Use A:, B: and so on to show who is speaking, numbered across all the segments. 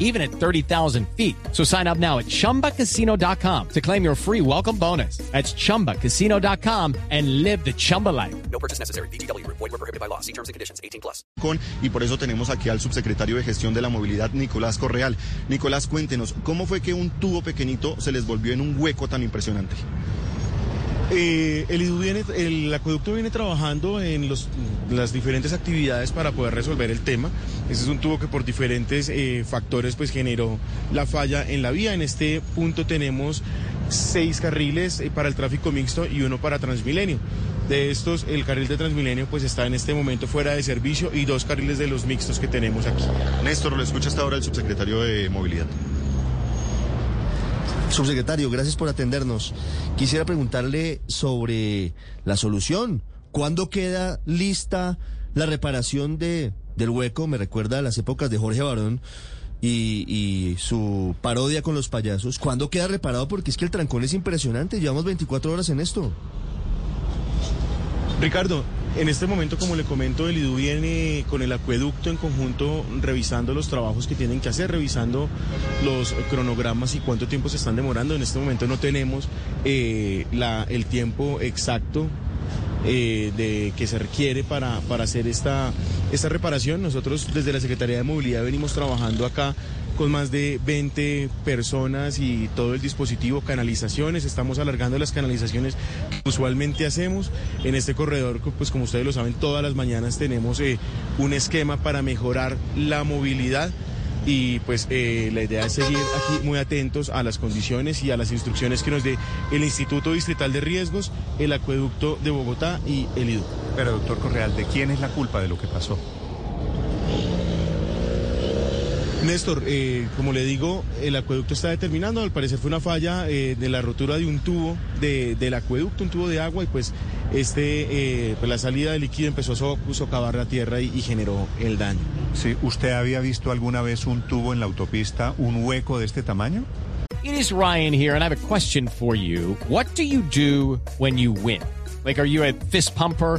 A: even at 30,000 feet. So sign up now at chumbacasino.com to claim your free welcome bonus. That's chumbacasino.com and live the Chumba life.
B: No purchase necessary. BGW. Void were prohibited by law. See terms and conditions. 18 plus.
C: Con, y por eso tenemos aquí al subsecretario de Gestión de la Movilidad, Nicolás Correal. Nicolás, cuéntenos, ¿cómo fue que un tubo pequeñito se les volvió en un hueco tan impresionante?
D: Eh, el, IDU viene, el acueducto viene trabajando en las diferentes actividades para poder resolver el tema. Ese es un tubo que por diferentes eh, factores pues generó la falla en la vía. En este punto tenemos seis carriles eh, para el tráfico mixto y uno para Transmilenio. De estos, el carril de Transmilenio pues está en este momento fuera de servicio y dos carriles de los mixtos que tenemos aquí.
C: Néstor, lo escucha hasta ahora el subsecretario de Movilidad.
E: Subsecretario, gracias por atendernos. Quisiera preguntarle sobre la solución. ¿Cuándo queda lista la reparación de, del hueco? Me recuerda a las épocas de Jorge Barón y, y su parodia con los payasos. ¿Cuándo queda reparado? Porque es que el trancón es impresionante. Llevamos 24 horas en esto.
D: Ricardo, en este momento, como le comento, el IDU viene con el acueducto en conjunto revisando los trabajos que tienen que hacer, revisando los cronogramas y cuánto tiempo se están demorando. En este momento no tenemos eh, el tiempo exacto eh, de, que se requiere para, para hacer esta, esta reparación. Nosotros desde la Secretaría de Movilidad venimos trabajando acá con más de 20 personas y todo el dispositivo, canalizaciones, estamos alargando las canalizaciones que usualmente hacemos. En este corredor, pues como ustedes lo saben, todas las mañanas tenemos eh, un esquema para mejorar la movilidad y pues eh, la idea es seguir aquí muy atentos a las condiciones y a las instrucciones que nos dé el Instituto Distrital de Riesgos, el Acueducto de Bogotá y el IDU.
F: Pero doctor Correal, ¿de quién es la culpa de lo que pasó?
D: Néstor, eh, como le digo, el acueducto está determinando, al parecer fue una falla eh, de la rotura de un tubo de, del acueducto, un tubo de agua, y pues este, eh, pues la salida de líquido empezó a so- socavar la tierra y, y generó el daño.
F: Sí, ¿usted había visto alguna vez un tubo en la autopista, un hueco de este tamaño?
A: It is Ryan here, and I have a question for you. What do you do when you win? Like, are you a fist pumper?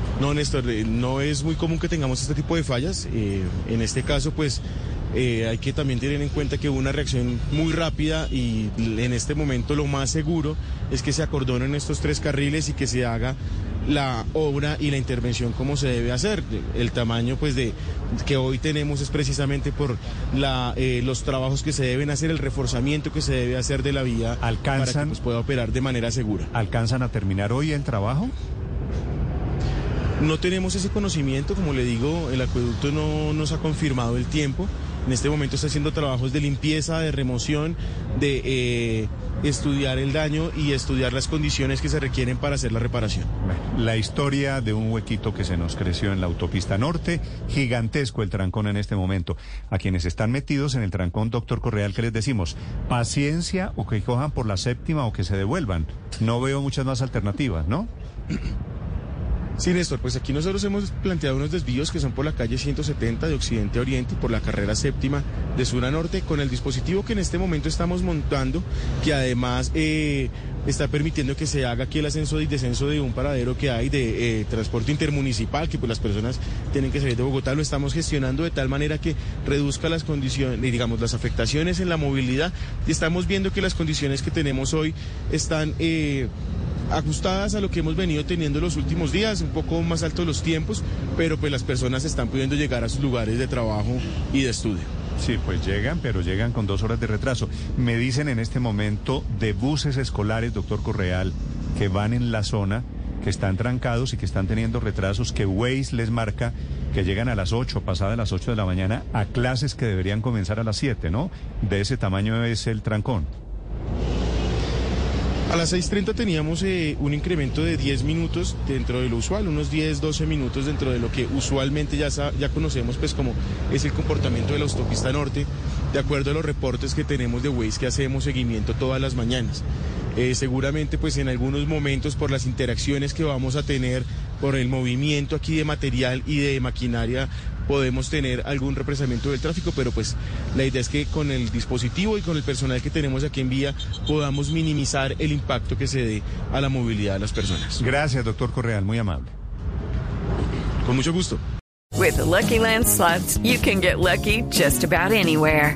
D: No, Néstor, eh, no es muy común que tengamos este tipo de fallas. Eh, en este caso, pues eh, hay que también tener en cuenta que hubo una reacción muy rápida y en este momento lo más seguro es que se acordonen estos tres carriles y que se haga la obra y la intervención como se debe hacer. El tamaño pues de que hoy tenemos es precisamente por la, eh, los trabajos que se deben hacer, el reforzamiento que se debe hacer de la vía para que
F: ¿Alcanzan?
D: pues, pueda operar de manera segura.
F: ¿Alcanzan a terminar hoy el trabajo?
D: No tenemos ese conocimiento, como le digo, el acueducto no nos ha confirmado el tiempo. En este momento está haciendo trabajos de limpieza, de remoción, de eh, estudiar el daño y estudiar las condiciones que se requieren para hacer la reparación.
F: La historia de un huequito que se nos creció en la autopista norte, gigantesco el trancón en este momento. A quienes están metidos en el trancón, doctor Correal, ¿qué les decimos? Paciencia o que cojan por la séptima o que se devuelvan. No veo muchas más alternativas, ¿no?
D: Sí, Néstor, pues aquí nosotros hemos planteado unos desvíos que son por la calle 170 de Occidente a Oriente y por la carrera séptima de sur a norte, con el dispositivo que en este momento estamos montando, que además eh, está permitiendo que se haga aquí el ascenso y descenso de un paradero que hay de eh, transporte intermunicipal, que pues las personas tienen que salir de Bogotá, lo estamos gestionando de tal manera que reduzca las condiciones, digamos, las afectaciones en la movilidad. Y estamos viendo que las condiciones que tenemos hoy están... eh, ajustadas a lo que hemos venido teniendo los últimos días, un poco más altos los tiempos, pero pues las personas están pudiendo llegar a sus lugares de trabajo y de estudio.
F: Sí, pues llegan, pero llegan con dos horas de retraso. Me dicen en este momento de buses escolares, doctor Correal, que van en la zona que están trancados y que están teniendo retrasos que Waze les marca que llegan a las 8, pasadas las 8 de la mañana, a clases que deberían comenzar a las 7, ¿no? De ese tamaño es el trancón.
G: A las 6.30 teníamos eh, un incremento de 10 minutos dentro de lo usual, unos 10, 12 minutos dentro de lo que usualmente ya, ya conocemos pues como es el comportamiento de la autopista norte, de acuerdo a los reportes que tenemos de Waze que hacemos seguimiento todas las mañanas. Eh, seguramente pues en algunos momentos por las interacciones que vamos a tener, por el movimiento aquí de material y de maquinaria, podemos tener algún represamiento del tráfico, pero pues la idea es que con el dispositivo y con el personal que tenemos aquí en vía podamos minimizar el impacto que se dé a la movilidad de las personas.
F: Gracias, doctor Correal, muy amable.
G: Con mucho gusto.
H: With the Lucky Land slots, you can get lucky just about anywhere.